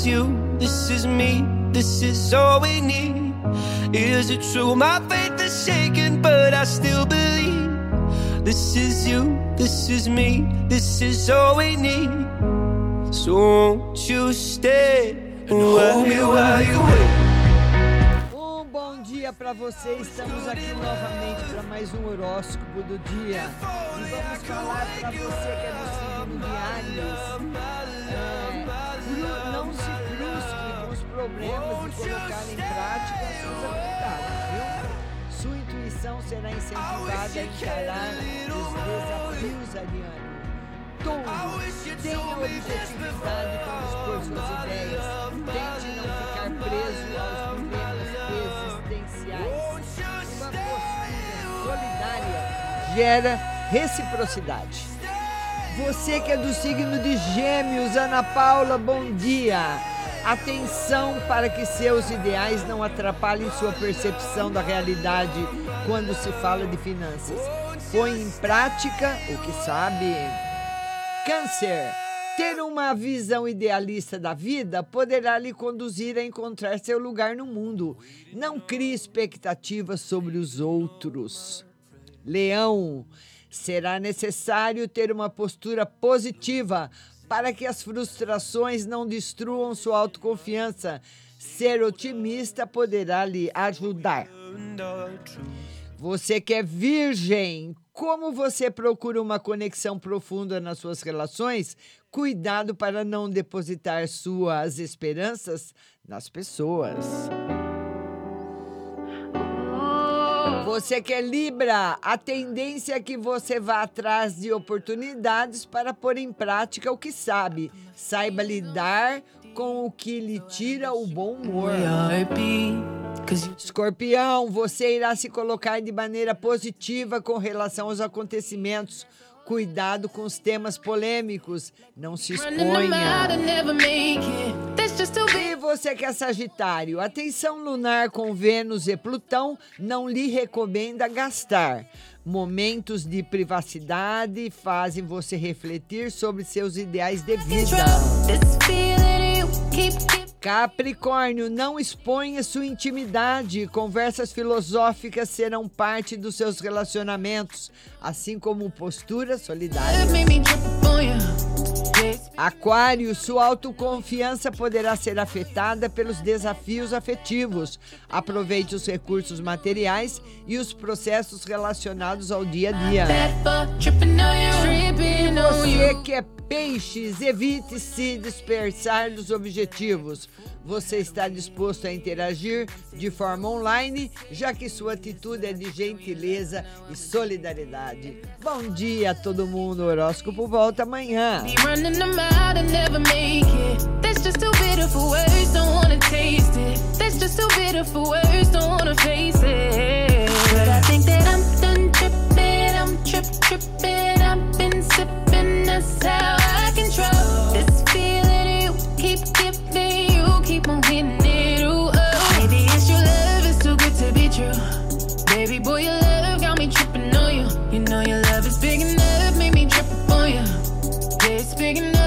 is you, this is me, this is all we need. Is it true? My faith is shaken, but I still believe. This is you, this is me, this is all we need. So won't you stay and hold me while you wait? bom dia para você. Estamos aqui novamente para mais um horóscopo do dia. E vamos falar para você que é do signo de Intuição será incentivada a encarar os desafios adiante. Touro, tenha objetividade para expor suas ideias. Tente não ficar preso aos problemas existenciais. Uma postura solidária gera reciprocidade. Você que é do signo de Gêmeos, Ana Paula, bom dia. Atenção para que seus ideais não atrapalhem sua percepção da realidade quando se fala de finanças. Põe em prática o que sabe. Câncer. Ter uma visão idealista da vida poderá lhe conduzir a encontrar seu lugar no mundo. Não crie expectativas sobre os outros. Leão. Será necessário ter uma postura positiva para que as frustrações não destruam sua autoconfiança. Ser otimista poderá lhe ajudar. Você que é virgem, como você procura uma conexão profunda nas suas relações, cuidado para não depositar suas esperanças nas pessoas. Você que é Libra, a tendência é que você vá atrás de oportunidades para pôr em prática o que sabe. Saiba lidar com o que lhe tira o bom humor. Escorpião, você irá se colocar de maneira positiva com relação aos acontecimentos. Cuidado com os temas polêmicos. Não se exponha. E você que é Sagitário, a tensão lunar com Vênus e Plutão não lhe recomenda gastar. Momentos de privacidade fazem você refletir sobre seus ideais de vida. Capricórnio, não exponha sua intimidade. Conversas filosóficas serão parte dos seus relacionamentos, assim como posturas solidárias. Aquário, sua autoconfiança poderá ser afetada pelos desafios afetivos. Aproveite os recursos materiais e os processos relacionados ao dia a dia. Você que é peixes, evite se dispersar dos objetivos. Você está disposto a interagir de forma online, já que sua atitude é de gentileza e solidariedade. Bom dia a todo mundo. O horóscopo volta amanhã. Be speaking up.